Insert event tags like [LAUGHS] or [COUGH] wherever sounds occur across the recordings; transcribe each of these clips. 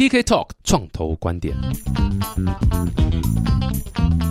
TK Talk 创投观点。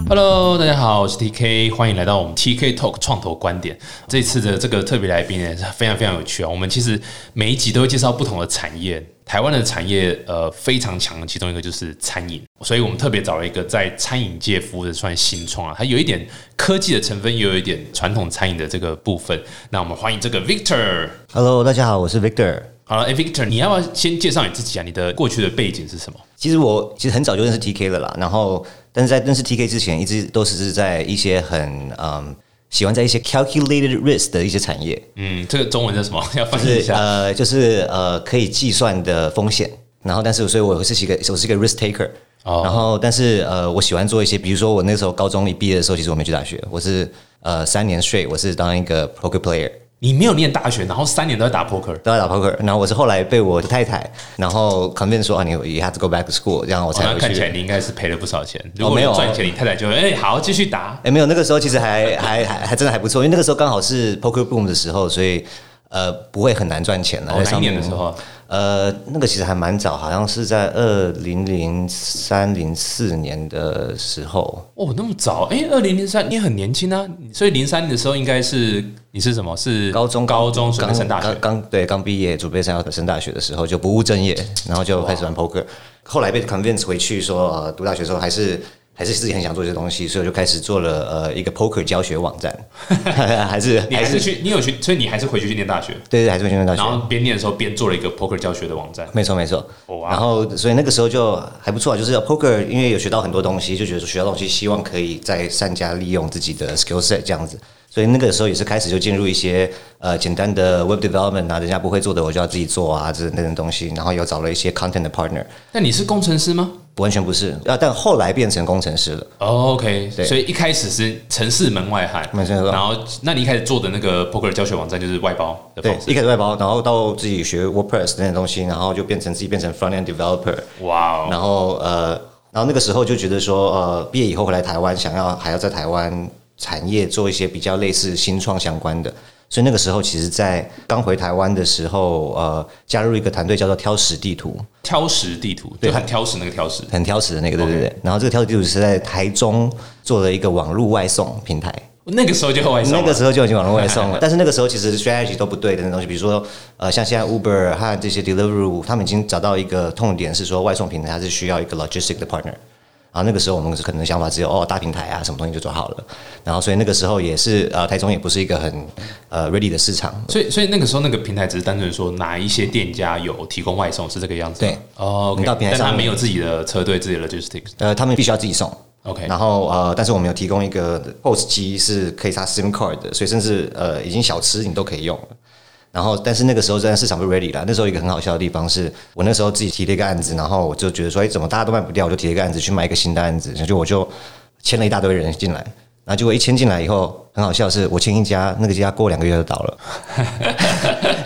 Hello，大家好，我是 TK，欢迎来到我们 TK Talk 创投观点。这次的这个特别来宾呢，是非常非常有趣啊。我们其实每一集都会介绍不同的产业，台湾的产业呃非常强，其中一个就是餐饮，所以我们特别找了一个在餐饮界服务的算新创啊，它有一点科技的成分，也有一点传统餐饮的这个部分。那我们欢迎这个 Victor。Hello，大家好，我是 Victor。好了，哎，Victor，你要不要先介绍你自己啊？你的过去的背景是什么？其实我其实很早就认识 TK 了啦，然后但是在认识 TK 之前，一直都是在一些很嗯喜欢在一些 calculated risk 的一些产业，嗯，这个中文叫什么？[LAUGHS] 要翻译一下。呃就是呃可以计算的风险。然后，但是所以我是一个我是一个 risk taker。哦然后，但是呃，我喜欢做一些，比如说我那时候高中一毕业的时候，其实我没去大学，我是呃三年税，我是当一个 poker player。你没有念大学，然后三年都在打 poker。都在打 poker，然后我是后来被我的太太，然后 convince 说啊，你 you have to go back to school，这样我才回去。看起来你应该是赔了不少钱。如果没有你赚钱，你太太就会哎、好继续打。哎，没有，那个时候其实还 [LAUGHS] 还还还真的还不错，因为那个时候刚好是 poker boom 的时候，所以呃不会很难赚钱了。哦，哪一在上面年的时候啊？呃，那个其实还蛮早，好像是在二零零三零四年的时候。哦，那么早？哎、二零零三，你很年轻啊，所以零三年的时候应该是你是什么？是高中高中准备刚升大学刚。刚对刚毕业，准备上要升大学的时候，就不务正业，然后就开始玩 poker。后来被 convince 回去说，呃，读大学的时候还是还是自己很想做这些东西，所以我就开始做了呃一个 poker 教学网站，[LAUGHS] 还是你还是去，你有去，所以你还是回去去念大学，对对，还是回去念大学然。后边念的时候边做了一个 poker 教学的网站。没错没错然后所以那个时候就还不错啊，就是 poker，因为有学到很多东西，就觉得说学到东西，希望可以再善加利用自己的 skill set 这样子。所以那个时候也是开始就进入一些呃简单的 web development 啊，人家不会做的我就要自己做啊，这那种东西。然后又找了一些 content 的 partner，那你是工程师吗？完全不是啊，但后来变成工程师了。哦，OK，对。所以一开始是城市门外汉，没错。然后，那你一开始做的那个 poker 教学网站就是外包的对。一开始外包，然后到自己学 WordPress 那些东西，然后就变成自己变成 front end developer，哇哦，然后呃，然后那个时候就觉得说，呃，毕业以后回来台湾，想要还要在台湾产业做一些比较类似新创相关的，所以那个时候其实，在刚回台湾的时候，呃，加入一个团队叫做挑食地图，挑食地图，对很挑食那个挑食。很挑食的那个，对对对。然后这个挑食地图是在台中做了一个网络外送平台。那个时候就外送，那个时候就已经网络外送了，[LAUGHS] 但是那个时候其实 strategy 都不对的那东西，比如说呃，像现在 Uber 和这些 Deliveroo，他们已经找到一个痛点，是说外送平台它是需要一个 logistic 的 partner。那个时候我们可能想法只有哦大平台啊什么东西就做好了，然后所以那个时候也是呃台中也不是一个很呃 ready 的市场，所以所以那个时候那个平台只是单纯说哪一些店家有提供外送是这个样子。对哦到平台上面但他没有自己的车队、自己的 logistics。呃他们必须要自己送。OK，然后呃，但是我们有提供一个 POS 机是可以插 SIM card 的，所以甚至呃已经小吃你都可以用了。然后，但是那个时候真的市场不 ready 了。那时候一个很好笑的地方是，我那时候自己提了一个案子，然后我就觉得说，哎，怎么大家都卖不掉，我就提了一个案子去卖一个新的案子，就我就签了一大堆人进来，然后结果一签进来以后，很好笑是，我签一家，那个家过两个月就倒了，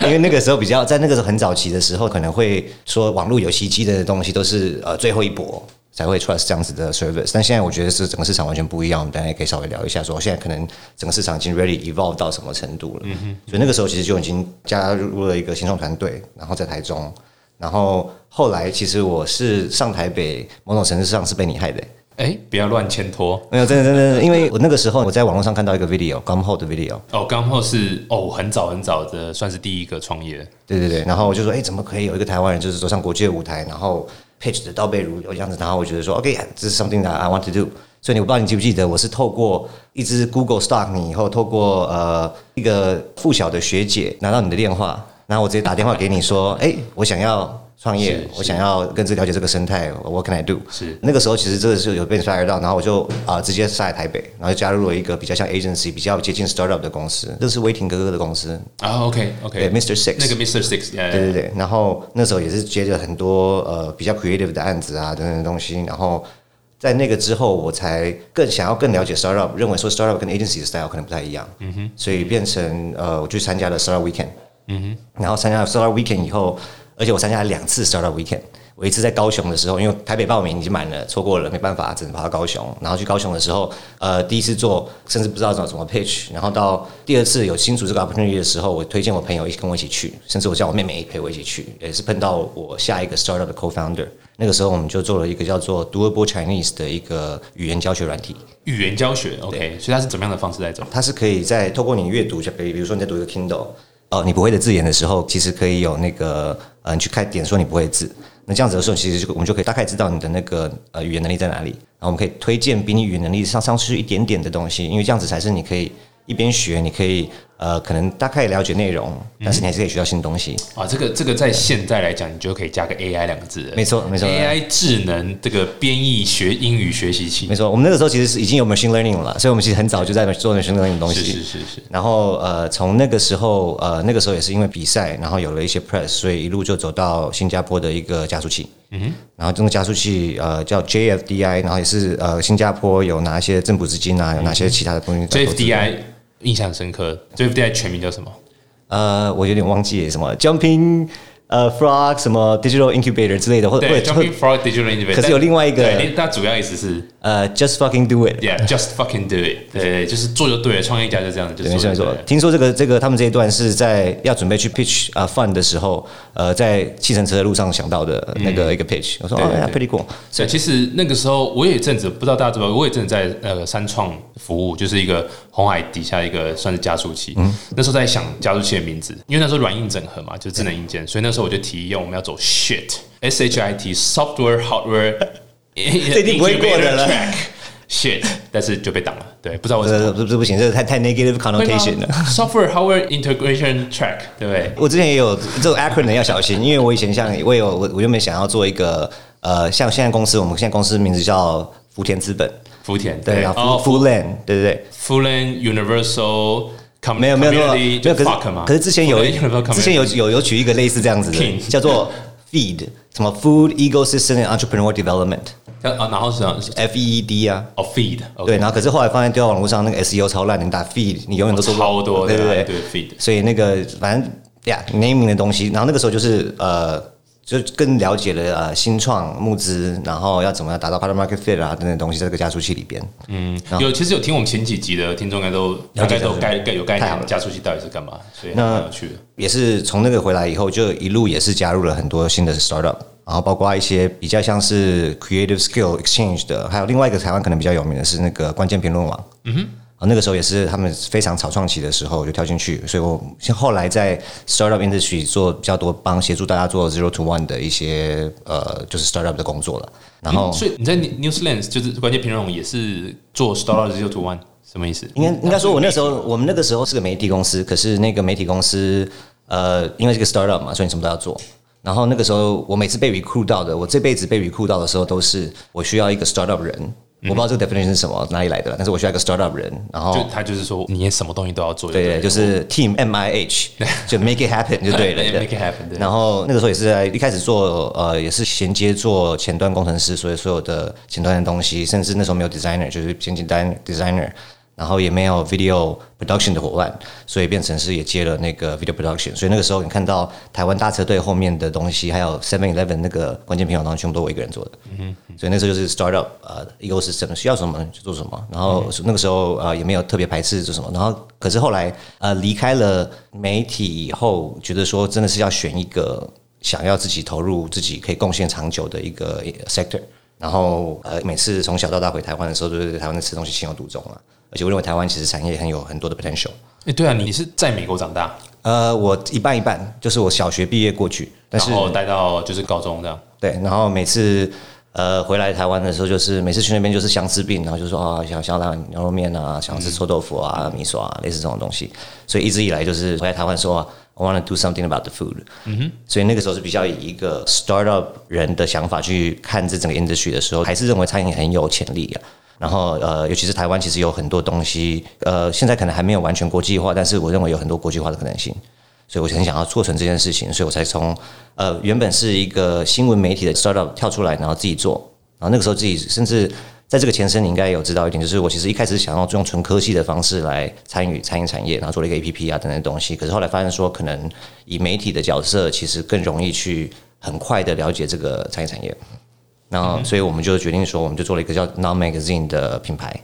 [LAUGHS] 因为那个时候比较在那个时候很早期的时候，可能会说网络游戏机的东西都是呃最后一波。才会 trust 这样子的 service，但现在我觉得是整个市场完全不一样，我们大家也可以稍微聊一下，说现在可能整个市场已经 really evolve 到什么程度了。嗯哼所以那个时候其实就已经加入了一个新创团队，然后在台中，然后后来其实我是上台北，某种程度上是被你害的、哎，不要乱牵拖。没有，真的真的，因为我那个时候我在网络上看到一个 video，Gumho 的 video，哦，刚后是哦，很早很早的，算是第一个创业。对对对，然后我就说，哎，怎么可以有一个台湾人就是走上国际的舞台，然后 pitch 的倒背如流这样子，然后我觉得说，OK，这是 something that I want to do。所以你我不知道你记不记得，我是透过一只 Google Stock 你以后，透过呃一个附小的学姐拿到你的电话，然后我直接打电话给你说，哎，我想要创业，我想要更自了解这个生态，What can I do？是。那个时候其实这个是有被 inspire 到，然后我就啊、直接下来台北，然后就加入了一个比较像 agency、比较接近 startup 的公司，这是威霆哥哥的公司，啊 OK，OK，Mr Six 那个 Mr. Six，对对对对，然后那时候也是接着很多呃比较 creative 的案子啊等等的东西，然后在那个之后，我才更想要更了解 startup，认为说 startup 跟 agency 的 style 可能不太一样，嗯哼，所以变成呃我去参加了 startup weekend，嗯哼，然后参加了 startup weekend 以后，而且我参加了两次 startup weekend，我一次在高雄的时候，因为台北报名已经满了，错过了没办法，只能跑到高雄。然后去高雄的时候，呃，第一次做，甚至不知道怎么怎么 pitch。然后到第二次有新竹这个 opportunity 的时候，我推荐我朋友一起跟我一起去，甚至我叫我妹妹也陪我一起去，也是碰到我下一个 startup 的 co-founder。那个时候我们就做了一个叫做 Doable Chinese 的一个语言教学软体。语言教学，OK，所以它是怎么样的方式在走？它是可以在透过你阅读，就比比如说你在读一个 Kindle，哦，你不会的字眼的时候，其实可以有那个呃，你去开点说你不会字。那这样子的时候，其实就我们就可以大概知道你的那个呃语言能力在哪里，然后我们可以推荐比你语言能力上上去一点点的东西，因为这样子才是你可以一边学，你可以呃可能大概了解内容，但是你还是可以学到新东西。啊，这个这个在现在来讲，你就可以加个 AI 两个字了。没错没错 AI 智能这个编译学英语学习器没。错，我们那个时候其实是已经有 machine learning 了，所以我们其实很早就在做 machine learning 的东西。是是是是，然后呃，从那个时候呃，那个时候也是因为比赛，然后有了一些 press，所以一路就走到新加坡的一个加速器。嗯哼。然后这个加速器呃叫 JFDI，然后也是呃新加坡有拿一些政府资金啊，有哪些其他的东西。JFDI 印象深刻这部电影全名叫什么？呃，我有点忘记什么 Jumping 呃 Frog 什么 Digital Incubator 之类的，或者或对者，Jumping Frog Digital Innovation。可是有另外一个对，它主要意思是呃 Just fucking do it。，Yeah，just fucking do it。对对，就是做就对了，创业家就这样，就对，没错没错是做就对。了。听说这个这个他们这一段是在要准备去 pitch 啊、fund 的时候，呃，在计程车的路上想到的那个一个 pitch。我说哦，pretty cool。对，其实那个时候我也有一阵子不知道大家知不知道，我也正在呃三创服务，就是一个红海底下一个算是加速器。嗯那时候在想加速器的名字，因为那时候软硬整合嘛，就是智能硬件，所以那时候我就提议我们要走 shit S H I T software hardware，这一定不会过的了。Shit，但是就被挡了。对，不知道为什么，这这不行，这太太 negative connotation 了。Software hardware integration track，对不对？我之前也有这种 acronym 要小心，因为我以前像我有我我原本想要做一个呃，像现在公司，我们现在公司名字叫福田资本。福田对啊，Fullan 对对对，Fullan Universal。没有没有没有，没有可是可是之前有之前有有有取一个类似这样子的，叫做 Feed，什么 Food Ecosystem and Entrepreneur Development，F 啊，然后是 F E E D 啊。哦 feed，对，然后可是后来发现丢到网络上那个 SEO 超烂，你打 feed 你永远都做不到超多对对对对 feed 所以那个反正呀 naming 的东西，然后那个时候就是呃，就更了解了呃新创募资，然后要怎么样达到 product market fit 啊等等东西，在这个加速器里边。嗯，有其实有听我们前几集的听众应该都大概都概概有概念，太好了加速器到底是干嘛，所以那蛮有趣的。也是从那个回来以后，就一路也是加入了很多新的 startup，然后包括一些比较像是 creative skill exchange 的，还有另外一个台湾可能比较有名的是那个关键评论网。嗯哼。啊，那个时候也是他们非常草创期的时候，我就跳进去，所以我像后来在 startup industry 做比较多帮协助大家做 zero to one 的一些呃，就是 startup 的工作了。然后嗯所以你在 Newslands 就是关键评论网也是做 Startup Zero to One，什么意思？应该应该说，我那时候我们那个时候是个媒体公司，可是那个媒体公司呃，因为是个 startup 嘛，所以你什么都要做。然后那个时候，我每次被 recruit 到的，我这辈子被 recruit 到的时候，都是我需要一个 startup 人。我不知道这个 definition 是什么，哪里来的，但是我需要一个 startup 人。然后就他就是说你什么东西都要做，对就是 team M I H，[LAUGHS] 就 make it happen 就对了 [LAUGHS] make it happen，对然后那个时候也是在一开始做呃，也是衔接做前端工程师，所以所有的前端的东西，甚至那时候没有 designer，就是简简单 designer，然后也没有 video production 的伙伴，所以变成是也接了那个 video production。所以那个时候你看到台湾大车队后面的东西，还有 Seven Eleven 那个关键平台，全部都我一个人做的。嗯所以那时候就是 startup 呃 ecosystem 需要什么就做什么，然后那个时候呃也没有特别排斥做什么，然后可是后来呃离开了媒体以后，觉得说真的是要选一个想要自己投入、自己可以贡献长久的一个 sector。然后呃，每次从小到大回台湾的时候，都是对台湾的吃东西情有独钟啊。而且我认为台湾其实产业很有很多的 potential。哎，对啊，你是在美国长大，呃，我一半一半，就是我小学毕业过去，但是然后待到就是高中这样。对，然后每次呃回来台湾的时候，就是每次去那边就是相思病，然后就说啊想想要牛肉面啊，想吃臭豆腐啊、米索啊，类似这种东西。所以一直以来就是回来台湾说、啊、I want to do something about the food。嗯哼，所以那个时候是比较以一个 startup 人的想法去看这整个 industry 的时候，还是认为餐饮很有潜力啊。然后呃，尤其是台湾，其实有很多东西，呃，现在可能还没有完全国际化，但是我认为有很多国际化的可能性。所以我很想要做成这件事情，所以我才从呃原本是一个新闻媒体的 startup 跳出来，然后自己做。然后那个时候自己甚至在这个前身，你应该有知道一点，就是我其实一开始想要用纯科技的方式来参与餐饮产业，然后做了一个 APP 啊等等东西。可是后来发现说，可能以媒体的角色，其实更容易去很快的了解这个餐饮产业。然后，所以我们就决定说，我们就做了一个叫 Nom Magazine 的品牌。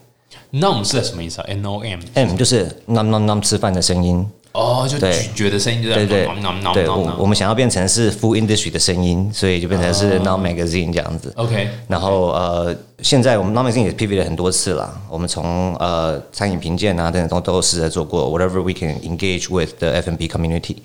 Nom 是什么意思啊？N O M M 就是 Nom Nom Nom 吃饭的声音，哦，就对咀嚼的声音，对对 nom nom 对，我们想要变成是 Food Industry 的声音，所以就变成是哦 Nom Magazine 这样子。OK，然后呃，现在我们 Nom Magazine 也 pivot 了很多次了。我们从呃餐饮评鉴啊等等都都有试着做过，whatever we can engage with the F&B community。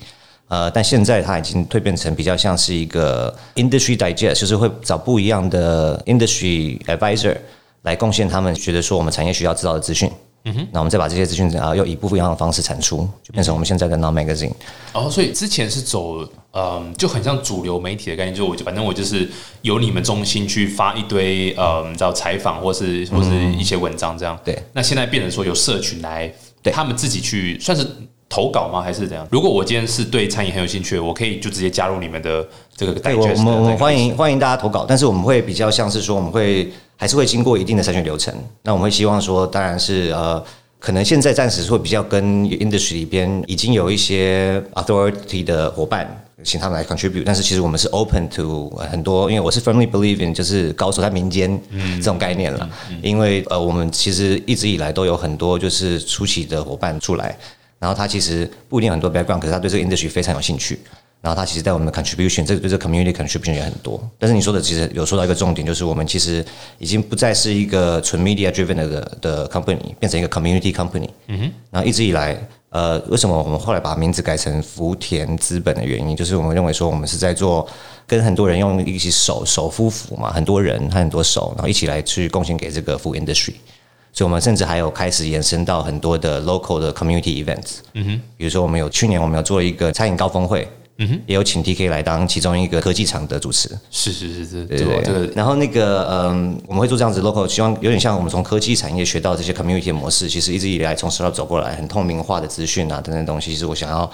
呃，但现在它已经蜕变成比较像是一个 industry digest，就是会找不一样的 industry advisor 来贡献他们觉得说我们产业需要知道的资讯。嗯哼，那我们再把这些资讯啊，用以不一样的方式产出，就变成我们现在的 Now Magazine。哦，所以之前是走嗯，就很像主流媒体的概念，就我反正我就是由你们中心去发一堆呃，你知道采访或是或是一些文章这样。对那现在变成说由社群来，对他们自己去算是投稿吗？还是怎样？如果我今天是对餐饮很有兴趣，我可以就直接加入你们的这个对，我们我们欢迎欢迎大家投稿，但是我们会比较像是说，我们会还是会经过一定的筛选流程。那我们会希望说，当然是呃，可能现在暂时会比较跟 industry 里边已经有一些 authority 的伙伴，请他们来 contribute。但是其实我们是 open to 呃很多，因为我是 firmly believe in 就是高手在民间这种概念了。因为呃，我们其实一直以来都有很多就是初期的伙伴出来，然后他其实不一定很多 background，可是他对这个 industry 非常有兴趣。然后他其实，在我们的 contribution，这个对这个 community contribution 也很多。但是你说的其实有说到一个重点，就是我们其实已经不再是一个纯 media driven 的的 company，变成一个 community company。嗯哼。然后一直以来，呃，为什么我们后来把名字改成福田资本的原因，就是我们认为说我们是在做跟很多人用一起手手夫妇嘛，很多人和很多手，然后一起来去贡献给这个 food industry。所以我们甚至还有开始延伸到很多的 local 的 community events。嗯哼，比如说我们有去年我们有做一个餐饮高峰会，嗯哼，也有请 TK 来当其中一个科技厂的主持。是是是是，对对然后那个嗯，我们会做这样子 local，希望有点像我们从科技产业学到这些 community 的模式，其实一直以来从 startup 走过来，很透明化的资讯啊等等东西，其实我想要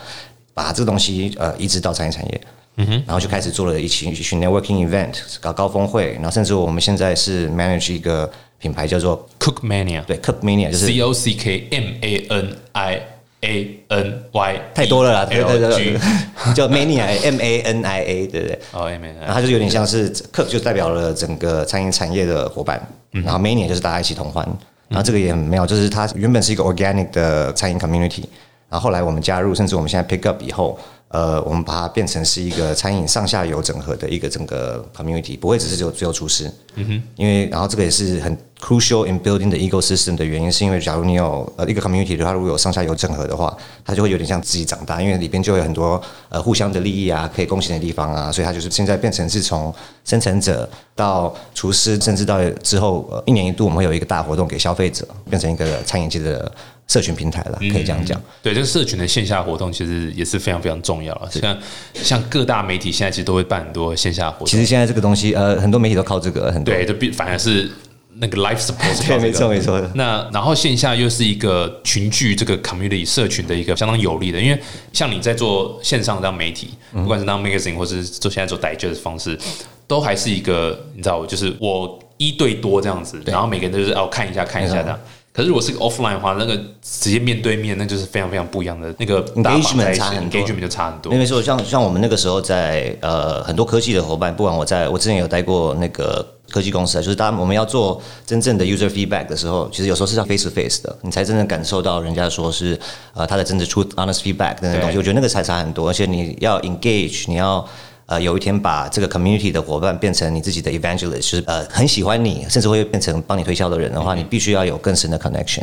把这个东西呃移植到餐饮产业。嗯哼，然后就开始做了一起一群 networking event，搞高峰会，然后甚至我们现在是 manage 一个品牌叫做 Cook Mania，对 Cook Mania，就是 C O C K M A N I A N Y，太多了啦，对对对 [LAUGHS] 叫 Mania M A N I A，对不对？哦 M A 然后它就有点像是 Cook 就代表了整个餐饮产业的伙伴，然后 Mania 就是大家一起同欢。然后这个也很妙，就是它原本是一个 organic 的餐饮 community，然后后来我们加入，甚至我们现在 pick up 以后，呃，我们把它变成是一个餐饮上下游整合的一个整个 community，不会只是只有只有厨师。嗯哼，因为然后这个也是很 crucial in building the ecosystem 的原因，是因为假如你有呃一个 community 的话，如果有上下游整合的话，它就会有点像自己长大，因为里边就有很多呃互相的利益啊，可以贡献的地方啊，所以它就是现在变成是从生产者到厨师，甚至到之后呃一年一度我们会有一个大活动给消费者，变成一个餐饮界的社群平台了，可以这样讲。对，这个社群的线下活动其实也是非常非常重要了。像像各大媒体现在其实都会办很多线下活动，其实现在这个东西，呃，很多媒体都靠这个，很多对，就比反而是那个 life support [LAUGHS] 没错没错。那然后线下又是一个群聚这个 community 社群的一个相当有利的，因为像你在做线上当媒体，不管是当 magazine 或是做现在做 digest 的方式，都还是一个你知道，就是我一对多这样子，然后每个人都是哦看一下看一下这样。可是如果是个 offline 的话，那个直接面对面，那就是非常非常不一样的那个 Engagement 差很多 engagement 就差很多没。没错，像像我们那个时候在呃很多科技的伙伴，不管我在我之前有待过那个科技公司啊，就是当我们要做真正的 user feedback 的时候，其实有时候是要 face to face 的，你才真正感受到人家说是呃他的真的 truth honest feedback 等等东西，我觉得那个才差很多，而且你要 engage，你要。呃，有一天把这个 community 的伙伴变成你自己的 evangelist，就是呃很喜欢你，甚至会变成帮你推销的人的话，你必须要有更深的 connection。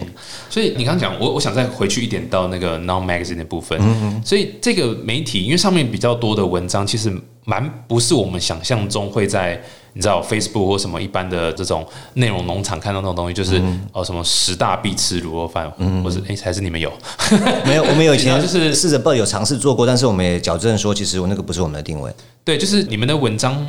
所以你刚刚讲，我我想再回去一点到那个 non magazine 的部分。嗯所以这个媒体，因为上面比较多的文章，其实蛮不是我们想象中会在你知道 Facebook 或什么一般的这种内容农场看到那种东西，就是、嗯哦什么十大必吃卤肉饭，或者哎还是你们有？[LAUGHS] 没有，我们有以前 [LAUGHS] 就是试着不有尝试做过，但是我们也矫正说，其实我那个不是我们的定位。对，就是你们的文章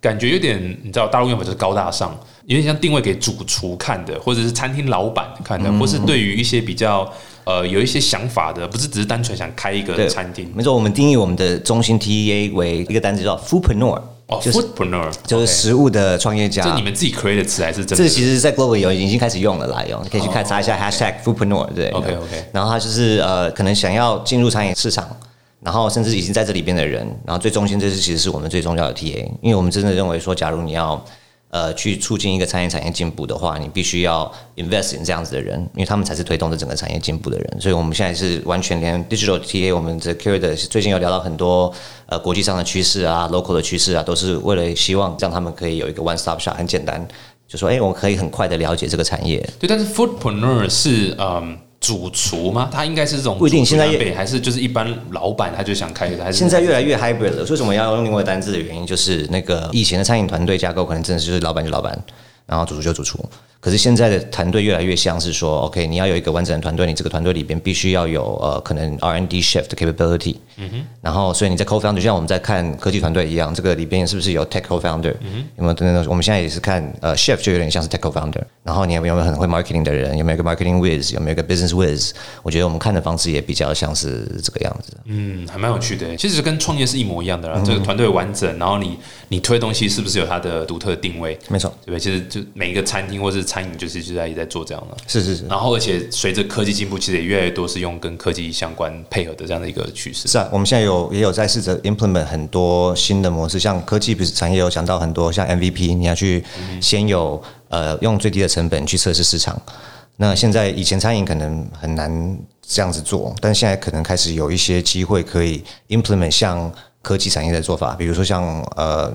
感觉有点，你知道大陆用法就是高大上，有点像定位给主厨看的，或者是餐厅老板看的，嗯或是对于一些比较呃有一些想法的，不是只是单纯想开一个餐厅。没错，我们定义我们的中心 TEA 为一个单词叫 foodpreneur，哦就是，foodpreneur 就是食物的创业家。这你们自己 create 的词还是真的？这其实，在 Global 有已经开始用了啦，用你可以去看查一下 hashtag foodpreneur，对 OK，OK 然后他就是呃，可能想要进入餐饮市场，然后甚至已经在这里边的人，然后最中心这是其实是我们最重要的 TA，因为我们真的认为说，假如你要呃去促进一个餐饮产业进步的话，你必须要 invest in 这样子的人，因为他们才是推动这整个产业进步的人。所以我们现在是完全连 digital TA，我们的 curator 最近有聊到很多呃国际上的趋势啊，local 的趋势啊，都是为了希望让他们可以有一个 one stop shop，很简单，就说哎，我可以很快的了解这个产业。对，但是 foodpreneur 是嗯。主厨吗？他应该是这种不一定，现在还是就是一般老板，他就想开的。还是现在越来越 hybrid 了。为什么要用另外单字的原因，就是那个以前的餐饮团队架构，可能真的就是老板就老板，然后主厨就主厨。可是现在的团队越来越像是说，OK，你要有一个完整的团队，你这个团队里边必须要有呃，可能 R&D shift capability。嗯哼。然后，所以你在 co-founder 就像我们在看科技团队一样，这个里边是不是有 tech co-founder？嗯有没有等等？我们现在也是看呃，chef 就有点像是 tech co-founder。然后你有没有很会 marketing 的人？有没有一个 marketing whiz？有没有一个 business whiz？我觉得我们看的方式也比较像是这个样子。嗯，还蛮有趣的。其实跟创业是一模一样的啦。这个团队完整，然后你你推东西是不是有它的独特定位？没错，对不对？其实就每一个餐厅或是餐饮，就是就在。也在做这样的，是是是，然后而且随着科技进步，其实也越来越多是用跟科技相关配合的这样的一个趋势。是啊，我们现在有也有在试着 implement 很多新的模式，像科技不是产业有讲到很多，像 MVP，你要去先有呃用最低的成本去测试市场。那现在以前餐饮可能很难这样子做，但现在可能开始有一些机会可以 implement 像科技产业的做法，比如说像呃。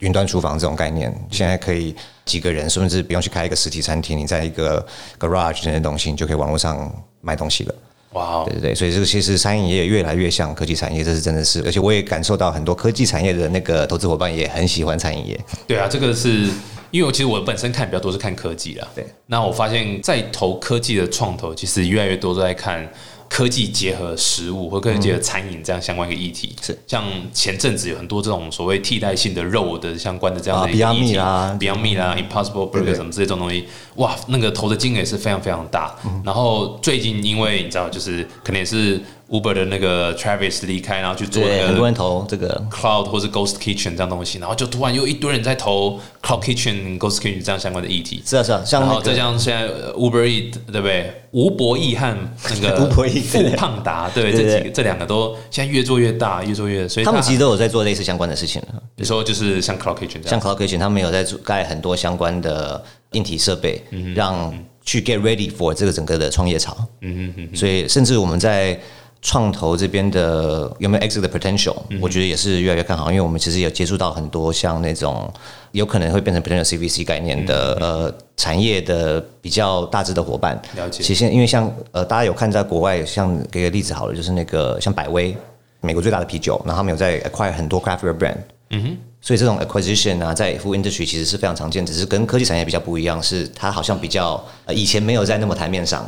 云端厨房这种概念，现在可以几个人，甚至不用去开一个实体餐厅，你在一个 garage 这些东西，你就可以网络上卖东西了。哇，对对对，所以这个其实餐饮业越来越像科技产业，这是真的是，而且我也感受到很多科技产业的那个投资伙伴也很喜欢餐饮业。对啊，这个是因为我其实我本身看比较多是看科技啦。对，那我发现，在投科技的创投，其实越来越多都在看。科技结合食物或科技结合餐饮这样相关一个议题，是。像前阵子有很多这种所谓替代性的肉的相关的这样的一个议题啊，Beyond Meat 啊，Impossible Burger 什么这种东西，哇，那个投的金额也是非常非常大。然后最近因为你知道，就是可能也是。Uber 的那个 Travis 离开，然后去做那个很多人投这个 Cloud 或是 Ghost Kitchen 这样东西，然后就突然又一堆人在投 Cloud Kitchen、Ghost Kitchen 这样相关的议题。是啊是啊，然后再像现在 Uber E 对不对？吴博义和那个 [LAUGHS] 吴博义、富胖达，对这几个这两个都现在越做越大，越做越，所以他们其实都有在做类似相关的事情了。比如说就是像 Cloud Kitchen，像 Cloud Kitchen，他们有在盖很多相关的硬体设备，让去 get ready for 这个整个的创业潮。嗯嗯嗯，所以甚至我们在。创投这边的有没有 exit 的 potential？我觉得也是越来越看好，因为我们其实有接触到很多像那种有可能会变成 potential CVC 概念的呃产业的比较大致的伙伴。了解。其实因为像呃大家有看在国外，像给个例子好了，就是那个像百威，美国最大的啤酒，然后他们有在 acquire 很多 craft beer brand。嗯哼。所以这种 acquisition 啊，在 food industry 其实是非常常见，只是跟科技产业比较不一样，是它好像比较呃以前没有在那么台面上。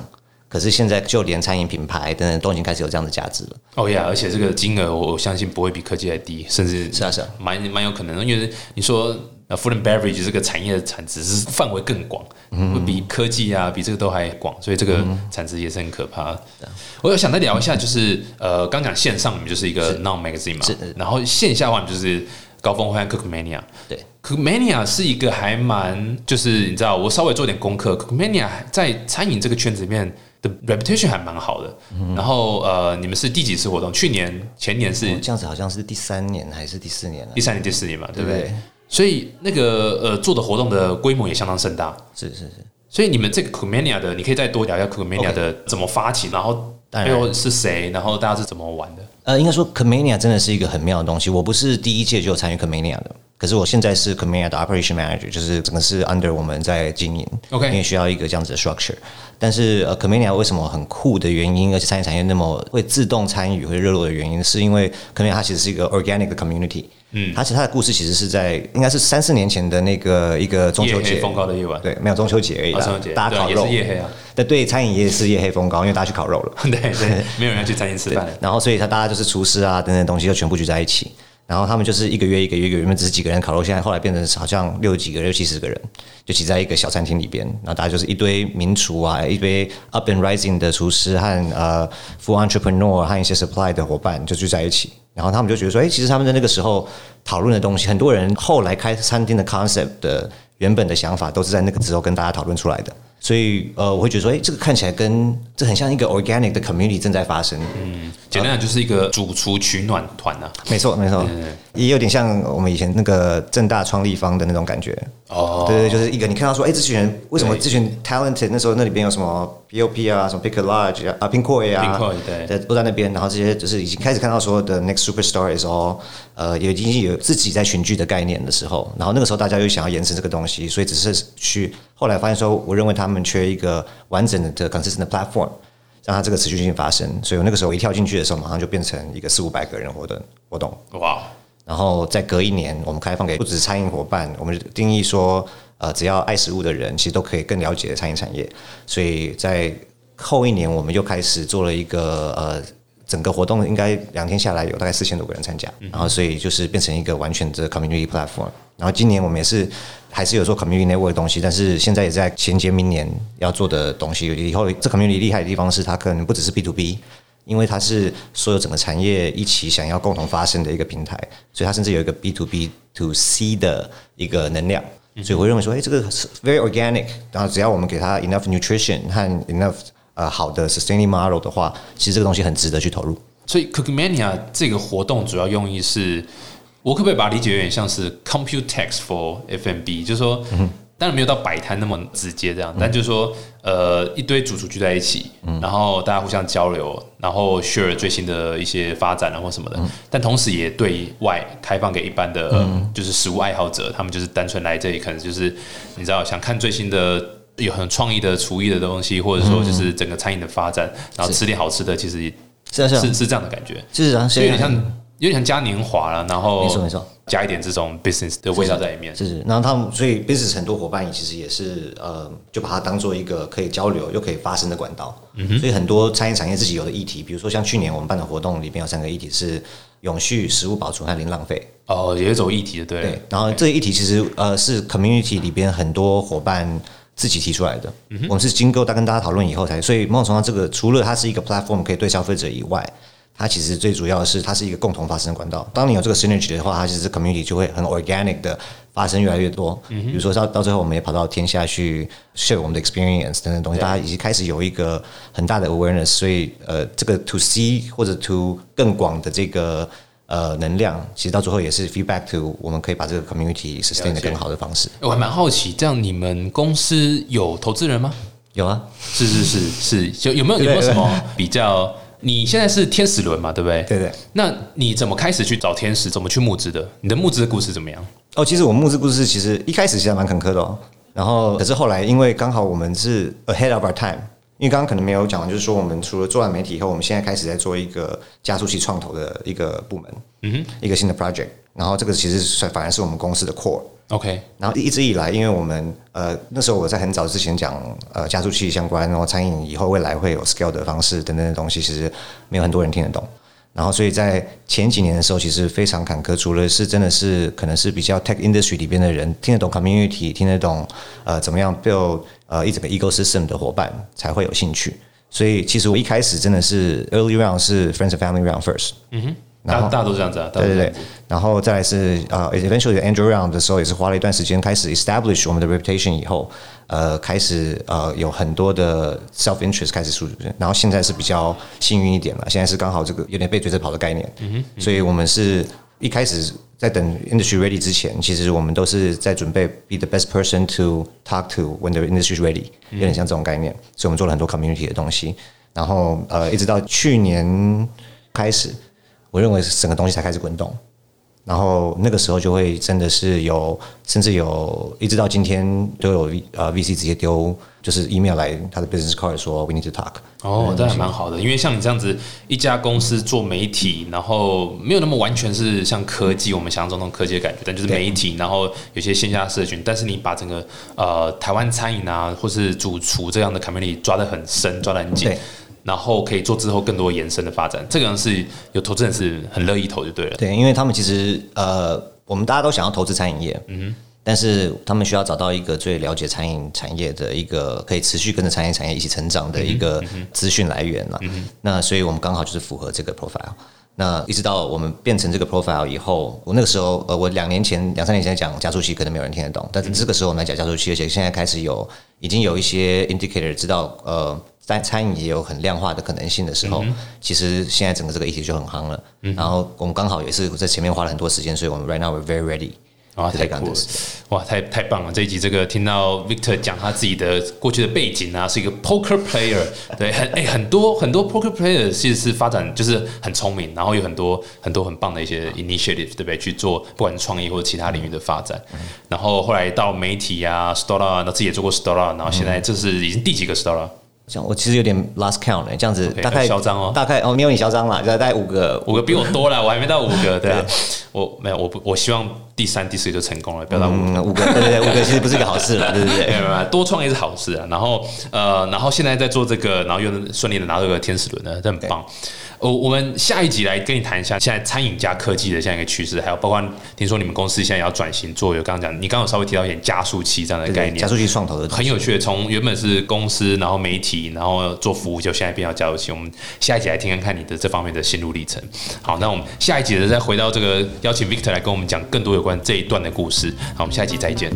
可是现在就连餐饮品牌等等都已经开始有这样的价值了。哦呀，而且这个金额我相信不会比科技还低，甚至是啊是啊，蛮蛮有可能。因为你说呃，food and beverage 这个产业的产值是范围更广，会比科技啊比这个都还广，所以这个产值也是很可怕。我有想再聊一下，就是呃，刚讲线上就是一个 non magazine 嘛，然后线下话就是高峰会 Cookmania。对，Cookmania 是一个还蛮就是你知道，我稍微做点功课，Cookmania 在餐饮这个圈子里面。的 reputation 还蛮好的，然后呃，你们是第几次活动？去年、前年是这样子，好像是第三年还是第四年了？第三年、第四年嘛，对不对？所以那个呃，做的活动的规模也相当盛大。是是是。所以你们这个 Kumania 的，你可以再多聊一下 Kumania 的怎么发起，然后背后是谁，然后大家是怎么玩的？呃，应该说 Kumania 真的是一个很妙的东西。我不是第一届就参与 Kumania 的。可是我现在是 Comania 的 Operation Manager，就是整个是 under 我们在经营，OK，因为需要一个这样子的 structure。但是呃，Comania 为什么很酷的原因，而且餐饮产业那么会自动参与、会热络的原因，是因为 Comania 它其实是一个 organic community。嗯，它其实它的故事其实是在应该是三四年前的那个一个中秋节风高的夜晚，对，没有中秋节而已，大家烤肉夜黑啊。但对餐饮业是夜黑风高，因为大家去烤肉了，[LAUGHS] 对对，没有人要去餐厅吃饭。然后所以他大家就是厨师啊等等东西就全部聚在一起。然后他们就是一个月一个月，原本只是几个人烤肉，现在后来变成好像六几个、六七十个人，就挤在一个小餐厅里边。然后大家就是一堆名厨啊，一堆 up and rising 的厨师和呃 full entrepreneur 和一些 supply 的伙伴就聚在一起。然后他们就觉得说，哎，其实他们在那个时候讨论的东西，很多人后来开餐厅的 concept 的原本的想法，都是在那个时候跟大家讨论出来的。所以呃，我会觉得说，哎，这个看起来跟这很像一个 organic 的 community 正在发生。嗯，简单讲就是一个主厨取暖团呐。没错，没错，也有点像我们以前那个正大创立方的那种感觉。哦，对对，就是一个你看到说，哎，这群人为什么这群 talented 那时候那里边有什么 POP 啊，什么 Pick a Large 啊，Pinkoi 啊，对，都在那边。然后这些就是已经开始看到说的 next superstar is all，呃，也已经有自己在群聚的概念的时候，然后那个时候大家又想要延伸这个东西，所以只是去后来发现说，我认为他们缺一个完整的 consistent 的 platform，让它这个持续性发生。所以我那个时候一跳进去的时候，马上就变成一个四五百个人活动活动。哇！然后再隔一年，我们开放给不止餐饮伙伴，我们定义说，呃，只要爱食物的人，其实都可以更了解餐饮产业。所以在后一年，我们又开始做了一个呃，整个活动应该两天下来有大概四千多个人参加，然后所以就是变成一个完全的 community platform。然后今年我们也是还是有做 community network 的东西，但是现在也在衔接明年要做的东西。以后这 community 厉害的地方是，它可能不只是 B to B。因为它是所有整个产业一起想要共同发生的一个平台，所以它甚至有一个 B to B to C 的一个能量。所以我认为说，哎，这个是 very organic。然后只要我们给它 enough nutrition 和 enough 呃好的 sustaining model 的话，其实这个东西很值得去投入。所以 Cookmania 这个活动主要用意是，我可不可以把它理解有点像是 Computex for FMB，就是说。当然没有到摆摊那么直接这样，但就是说，呃，一堆主厨聚在一起，然后大家互相交流，然后 share 最新的一些发展啊或什么的，但同时也对外开放给一般的，就是食物爱好者，他们就是单纯来这里，可能就是你知道想看最新的有很创意的厨艺的东西，或者说就是整个餐饮的发展，然后吃点好吃的，其实是是是这样的感觉，是啊，有点像有点像嘉年华了，然后没错没错。加一点这种 business 的味道在里面，是是。然后他们所以 business 很多伙伴其实也是呃，就把它当做一个可以交流又可以发声的管道。嗯所以很多餐饮产业自己有的议题，比如说像去年我们办的活动里面有三个议题是永续、食物保存和零浪费。哦，也有种议题的，对。对。然后这个议题其实呃是 community 里边很多伙伴自己提出来的。我们是经过大跟大家讨论以后才，所以某种程度这个除了它是一个 platform 可以对消费者以外。它其实最主要的是，它是一个共同发生的管道。当你有这个 synergy 的话，它其实 community 就会很 organic 的发生越来越多。比如说到到最后，我们也跑到天下去 share 我们的 experience 等等东西，大家已经开始有一个很大的 awareness。所以呃，这个 to C 或者 to 更广的这个呃能量，其实到最后也是 feedback to 我们可以把这个 community sustain 的更好的方式。我还蛮好奇，这样你们公司有投资人吗？有啊，是是是是，就有没有有没有什么比较？你现在是天使轮嘛，对不对？对对。那你怎么开始去找天使？怎么去募资的？你的募资的故事怎么样？哦，其实我募资故事其实一开始其实蛮坎坷的哦。然后，可是后来因为刚好我们是 ahead of our time，因为刚刚可能没有讲，就是说我们除了做完媒体以后，我们现在开始在做一个加速器创投的一个部门，嗯哼，一个新的 project。然后这个其实算反而是我们公司的 core。OK，然后一直以来，因为我们呃那时候我在很早之前讲呃加速器相关，然后餐饮以后未来会有 scale 的方式等等的东西，其实没有很多人听得懂。然后所以在前几年的时候，其实非常坎坷。除了是真的是可能是比较 tech industry 里边的人听得懂 community，听得懂呃怎么样 build 呃一整个 ecosystem 的伙伴才会有兴趣。所以其实我一开始真的是 early round 是 friends and family round first。嗯哼。大大都这样子啊，对对对，然后再来是呃，eventually Andrew Round 的时候也是花了一段时间开始 establish 我们的 reputation 以后，呃，开始呃有很多的 self interest 开始出，然后现在是比较幸运一点了，现在是刚好这个有点被追着跑的概念，嗯哼，所以我们是一开始在等 industry ready 之前，其实我们都是在准备 be the best person to talk to when the industry ready，有点像这种概念，所以我们做了很多 community 的东西，然后呃，一直到去年开始。我认为整个东西才开始滚动，然后那个时候就会真的是有，甚至有一直到今天都有呃 VC 直接丢就是 email 来他的 business card 说 we need to talk。哦，这还蛮好的，因为像你这样子一家公司做媒体，然后没有那么完全是像科技我们想象中那种科技的感觉，但就是媒体，然后有些线下社群，但是你把整个呃台湾餐饮啊，或是主厨这样的 community 抓得很深，抓得很紧。然后可以做之后更多延伸的发展，这个是有投资人是很乐意投就对了。对，因为他们其实呃，我们大家都想要投资餐饮业，嗯，但是他们需要找到一个最了解餐饮产业的一个可以持续跟着餐饮产业一起成长的一个资讯来源了。那所以我们刚好就是符合这个 profile。那一直到我们变成这个 profile 以后，我那个时候呃，我两年前两三年前讲加速器，可能没有人听得懂，但是这个时候我们来讲加速器，而且现在开始有已经有一些 indicator 知道呃。在餐饮也有很量化的可能性的时候，其实现在整个这个议题就很夯了。然后我们刚好也是在前面花了很多时间，所以我们 right now we're very ready。哇，太酷了！哇，太太棒了！这一集这个听到 Victor 讲他自己的过去的背景啊，是一个 poker player，对，很哎很多很多 poker player 其实是发展就是很聪明，然后有很多很多很棒的一些 initiative，对不对？去做不管是创意或者其他领域的发展。然后后来到媒体啊，Stola，那自己也做过 Stola，然后现在这是已经第几个 Stola？这样我其实有点 last count 呢，这样子大概嚣张哦，大概哦没有你嚣张啦，大概五个，五个比我多了，我还没到五个，[LAUGHS] 对啊，我没有，我不，我希望第三、第四就成功了，不要到五个，五个，对对对，五个其实不是一个好事了，[LAUGHS] 对不对？没有没有，多创业是好事啊。然后呃，然后现在在做这个，然后又能顺利的拿到个天使轮呢，这很棒。我我们下一集来跟你谈一下现在餐饮加科技的这样一个趋势，还有包括听说你们公司现在要转型做，有刚刚讲，你刚刚稍微提到一点加速器这样的概念，加速器创投的很有趣。从原本是公司，然后媒体，然后做服务，就现在变到加速器。我们下一集来听看看你的这方面的心路历程。好，那我们下一集呢再回到这个邀请 Victor 来跟我们讲更多有关这一段的故事。好，我们下一集再见。